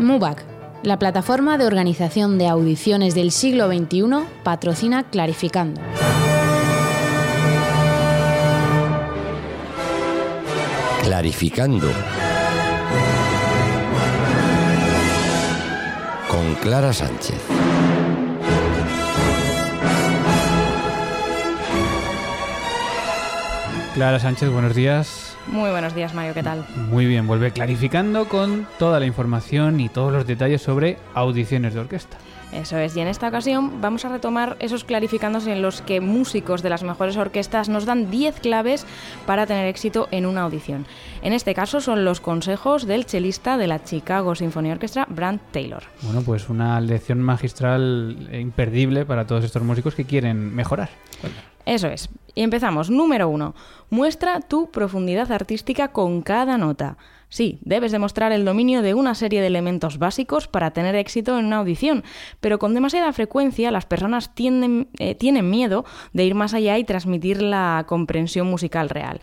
MUBAC, la plataforma de organización de audiciones del siglo XXI, patrocina Clarificando. Clarificando. Con Clara Sánchez. Clara Sánchez, buenos días. Muy buenos días, Mario, ¿qué tal? Muy bien, vuelve clarificando con toda la información y todos los detalles sobre audiciones de orquesta. Eso es, y en esta ocasión vamos a retomar esos clarificandos en los que músicos de las mejores orquestas nos dan 10 claves para tener éxito en una audición. En este caso son los consejos del chelista de la Chicago Symphony Orchestra, Brant Taylor. Bueno, pues una lección magistral e imperdible para todos estos músicos que quieren mejorar. Eso es. Y empezamos. Número uno. Muestra tu profundidad artística con cada nota. Sí, debes demostrar el dominio de una serie de elementos básicos para tener éxito en una audición, pero con demasiada frecuencia las personas tienden, eh, tienen miedo de ir más allá y transmitir la comprensión musical real.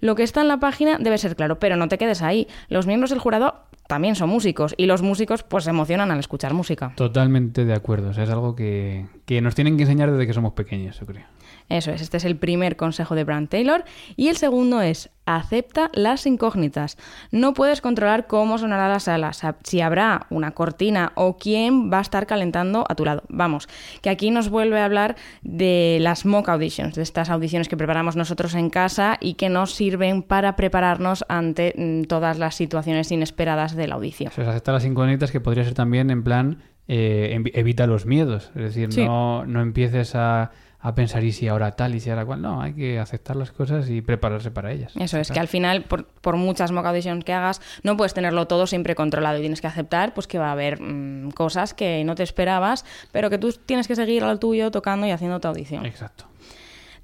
Lo que está en la página debe ser claro, pero no te quedes ahí. Los miembros del jurado también son músicos y los músicos pues se emocionan al escuchar música. Totalmente de acuerdo. O sea, es algo que, que nos tienen que enseñar desde que somos pequeños, yo creo. Eso es, este es el primer consejo de Brand Taylor. Y el segundo es, acepta las incógnitas. No puedes controlar cómo sonará la sala, si habrá una cortina o quién va a estar calentando a tu lado. Vamos, que aquí nos vuelve a hablar de las mock auditions, de estas audiciones que preparamos nosotros en casa y que nos sirven para prepararnos ante mm, todas las situaciones inesperadas de la audición. O acepta las incógnitas que podría ser también en plan, eh, evita los miedos. Es decir, no, no empieces a a pensar y si ahora tal y si ahora cual. No, hay que aceptar las cosas y prepararse para ellas. Eso es, que al final, por, por muchas mock auditions que hagas, no puedes tenerlo todo siempre controlado y tienes que aceptar pues que va a haber mm, cosas que no te esperabas, pero que tú tienes que seguir al tuyo tocando y haciendo tu audición. Exacto.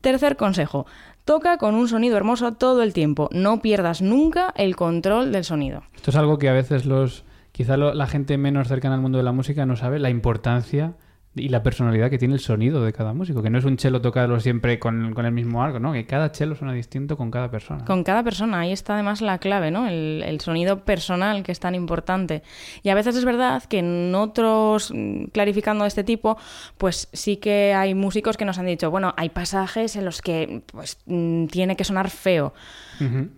Tercer consejo. Toca con un sonido hermoso todo el tiempo. No pierdas nunca el control del sonido. Esto es algo que a veces los quizá la gente menos cercana al mundo de la música no sabe la importancia y la personalidad que tiene el sonido de cada músico, que no es un chelo tocarlo siempre con, el mismo arco, ¿no? Que cada chelo suena distinto con cada persona. Con cada persona, ahí está además la clave, ¿no? El, el, sonido personal que es tan importante. Y a veces es verdad que en otros, mm, clarificando de este tipo, pues sí que hay músicos que nos han dicho, bueno, hay pasajes en los que pues mm, tiene que sonar feo.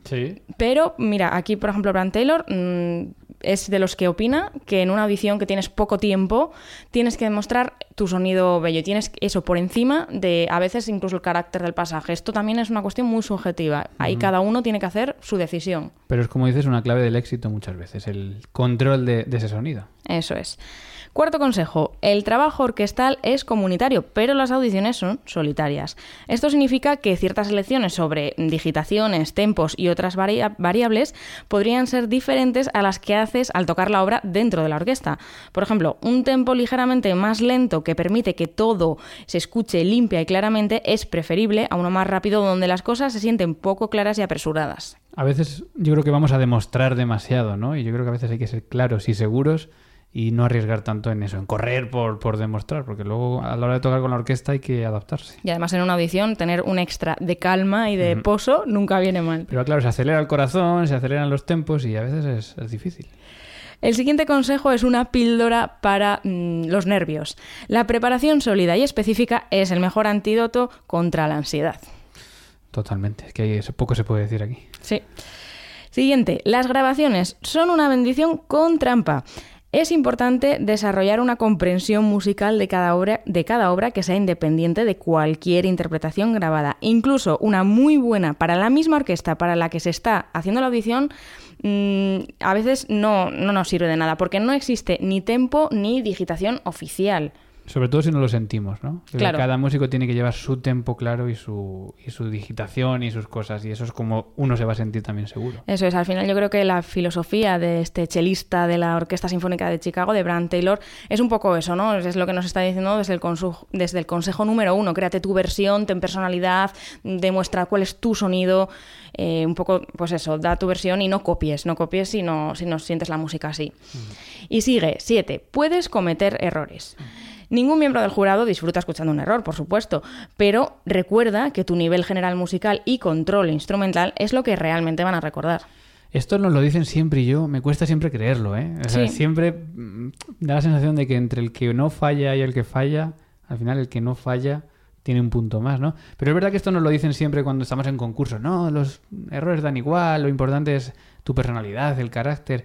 sí. Pero mira, aquí por ejemplo Brand Taylor mmm, es de los que opina que en una audición que tienes poco tiempo tienes que demostrar tu sonido bello. Tienes eso por encima de a veces incluso el carácter del pasaje. Esto también es una cuestión muy subjetiva. Ahí cada uno tiene que hacer su decisión. Pero es como dices una clave del éxito muchas veces, el control de, de ese sonido. Eso es. Cuarto consejo, el trabajo orquestal es comunitario, pero las audiciones son solitarias. Esto significa que ciertas elecciones sobre digitaciones, tempos y otras variables podrían ser diferentes a las que haces al tocar la obra dentro de la orquesta. Por ejemplo, un tempo ligeramente más lento que permite que todo se escuche limpia y claramente es preferible a uno más rápido donde las cosas se sienten poco claras y apresuradas. A veces yo creo que vamos a demostrar demasiado, ¿no? Y yo creo que a veces hay que ser claros y seguros y no arriesgar tanto en eso, en correr por, por demostrar, porque luego a la hora de tocar con la orquesta hay que adaptarse. Y además en una audición tener un extra de calma y de pozo nunca viene mal. Pero claro, se acelera el corazón, se aceleran los tempos y a veces es, difícil. El siguiente consejo es una píldora para mm, los nervios. La preparación sólida y específica es el mejor antídoto contra la ansiedad. Totalmente, es que poco se puede decir aquí. Sí. Siguiente, las grabaciones son una bendición con trampa. Es importante desarrollar una comprensión musical de cada, obra, de cada obra que sea independiente de cualquier interpretación grabada. Incluso una muy buena para la misma orquesta para la que se está haciendo la audición mm, a veces no, no nos sirve de nada porque no existe ni tempo ni digitación oficial. Sobre todo si no lo sentimos, ¿no? Claro. Cada músico tiene que llevar su tempo claro y su, y su digitación y sus cosas. Y eso es como uno se va a sentir también seguro. Eso es, al final yo creo que la filosofía de este chelista de la Orquesta Sinfónica de Chicago, de Brian Taylor, es un poco eso, ¿no? Es lo que nos está diciendo desde el, desde el consejo número uno. Créate tu versión, ten personalidad, demuestra cuál es tu sonido, eh, un poco, pues eso, da tu versión y no copies, no copies si no, si no sientes la música así. Y sigue, siete, puedes cometer errores. Ningún miembro del jurado disfruta escuchando un error, por supuesto, pero recuerda que tu nivel general musical y control instrumental es lo que realmente van a recordar. Esto nos lo dicen siempre y yo me cuesta siempre creerlo, ¿eh? O sea, Sí. siempre mm, da la sensación de que entre el que no falla y el que falla, al final el que no falla tiene un punto más, ¿no? Pero es verdad que esto nos lo dicen siempre cuando estamos en concursos. No, los errores dan igual, lo importante es tu personalidad, el carácter.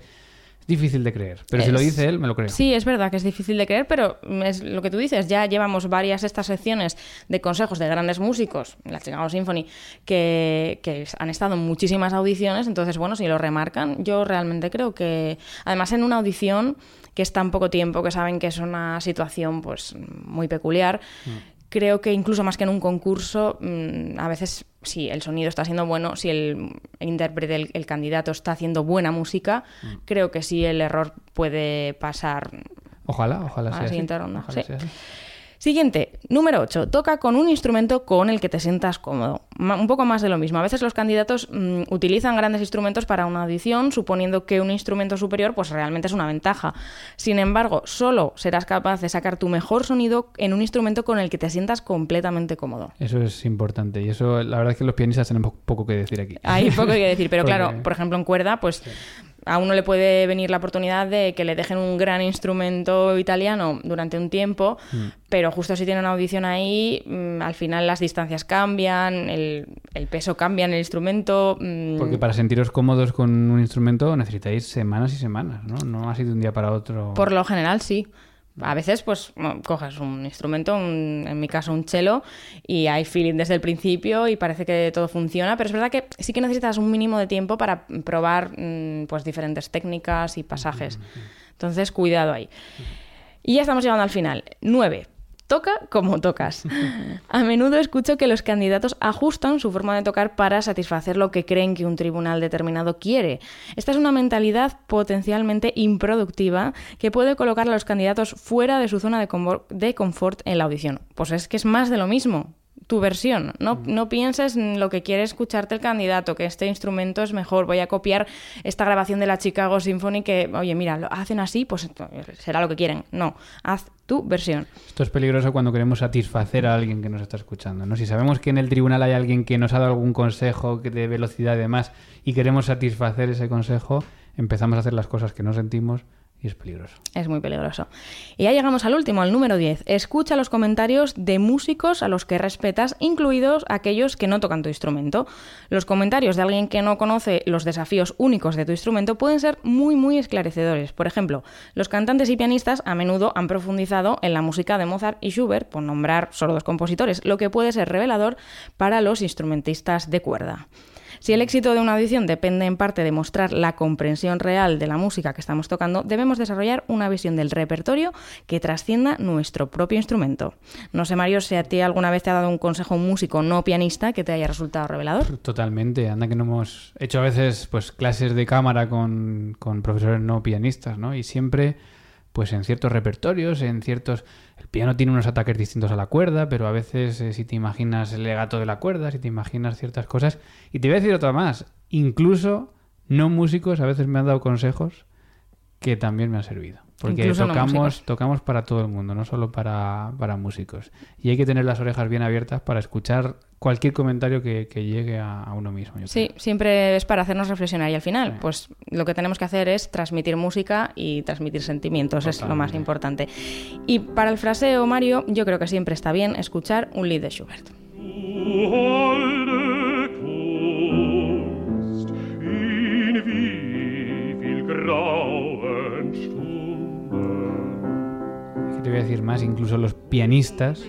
Es difícil de creer, pero si lo dice él, me lo creo. Sí, es verdad que es difícil de creer, pero es lo que tú dices. Ya llevamos varias estas secciones de consejos de grandes músicos, la Chicago Symphony, que, que han estado en muchísimas audiciones. Entonces, bueno, si lo remarcan, yo realmente creo que, además, en una audición que es tan poco tiempo, que saben que es una situación pues muy peculiar. Creo que incluso más que en un concurso, mm, a veces si el sonido está siendo bueno, si el intérprete, el, el candidato está haciendo buena música, creo que sí el error puede pasar Ojalá, ojalá a la así. siguiente ronda, Ojalá sí. sea así. Siguiente, número 8. Toca con un instrumento con el que te sientas cómodo. Un poco más de lo mismo. A veces los candidatos mm, utilizan grandes instrumentos para una audición, suponiendo que un instrumento superior pues realmente es una ventaja. Sin embargo, solo serás capaz de sacar tu mejor sonido en un instrumento con el que te sientas completamente cómodo. Eso es importante y eso la verdad es que los pianistas tenemos poco que decir aquí. Hay poco que decir, pero Porque- claro, por ejemplo en cuerda, pues a uno le puede venir la oportunidad de que le dejen un gran instrumento italiano durante un tiempo, Mm. pero justo si tiene una audición ahí, mm, al final las distancias cambian, el, el peso cambia en el instrumento. mm, Porque para sentiros cómodos con un instrumento necesitáis semanas y semanas, ¿no? No ha sido un día para otro. Por lo general, sí. A veces, pues, coges un instrumento, un- en mi caso un cello, y hay feeling desde el principio y parece que todo funciona, pero es verdad que sí que necesitas un mínimo de tiempo para probar, mm, pues, diferentes técnicas y pasajes. Entonces, cuidado ahí. Y ya estamos llegando al final. 9. Toca como tocas. A menudo escucho que los candidatos ajustan su forma de tocar para satisfacer lo que creen que un tribunal determinado quiere. Esta es una mentalidad potencialmente improductiva que puede colocar a los candidatos fuera de su zona de, confort en la audición. Pues es que es más de lo mismo. Tu versión. No, no pienses en lo que quiere escucharte el candidato, que este instrumento es mejor. Voy a copiar esta grabación de la Chicago Symphony que, oye, mira, lo hacen así, pues será lo que quieren. No, haz tu versión. Esto es peligroso cuando queremos satisfacer a alguien que nos está escuchando, ¿no? Si sabemos que en el tribunal hay alguien que nos ha dado algún consejo que de velocidad y demás y queremos satisfacer ese consejo, empezamos a hacer las cosas que no sentimos y es peligroso. Es muy peligroso. Y ya llegamos al último, al número 10. Escucha los comentarios de músicos a los que respetas, incluidos aquellos que no tocan tu instrumento. Los comentarios de alguien que no conoce los desafíos únicos de tu instrumento pueden ser muy, muy esclarecedores. Por ejemplo, los cantantes y pianistas a menudo han profundizado en la música de Mozart y Schubert, por nombrar solo dos compositores, lo que puede ser revelador para los instrumentistas de cuerda. Si el éxito de una audición depende en parte de mostrar la comprensión real de la música que estamos tocando, debemos desarrollar una visión del repertorio que trascienda nuestro propio instrumento. No sé, Mario, si a ti alguna vez te ha dado un consejo un músico no pianista que te haya resultado revelador. Totalmente. Anda que no hemos hecho a veces pues clases de cámara con, con profesores no pianistas, ¿no? Y siempre, pues en ciertos repertorios, en ciertos... El piano tiene unos ataques distintos a la cuerda, pero a veces eh, si te imaginas el legato de la cuerda, si te imaginas ciertas cosas... Y te voy a decir otra más. Incluso no músicos a veces me han dado consejos que también me han servido. Porque Incluso tocamos, tocamos para todo el mundo, no solo para, para músicos. Y hay que tener las orejas bien abiertas para escuchar cualquier comentario que, que llegue a, a uno mismo. yo Sí, creo. siempre es para hacernos reflexionar y al final, pues lo que tenemos que hacer es transmitir música y transmitir sentimientos, es lo más importante. Y para el fraseo, Mario, yo creo que siempre está bien escuchar un lead de Schubert. Decir más? Incluso los pianistas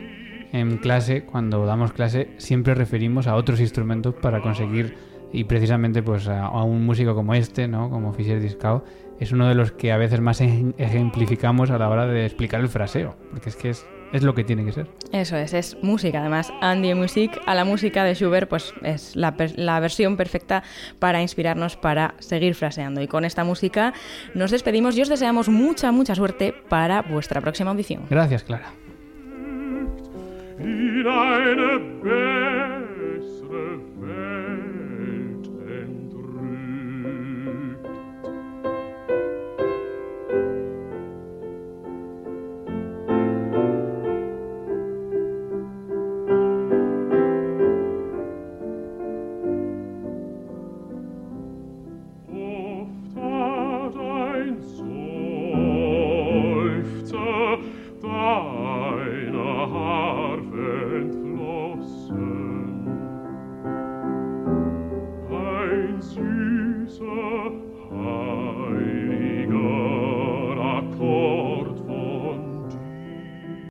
en clase, cuando damos clase, siempre referimos a otros instrumentos para conseguir, y precisamente pues a, un músico como este, ¿no? Como Fischer Discao, es uno de los que a veces más ej- ejemplificamos a la hora de explicar el fraseo, porque es que es Es lo que tiene que ser. Eso es, es música. Además, Andy Music a la música de Schubert, pues es la, la versión perfecta para inspirarnos para seguir fraseando. Y con esta música nos despedimos y os deseamos mucha, mucha suerte para vuestra próxima audición. Gracias, Clara.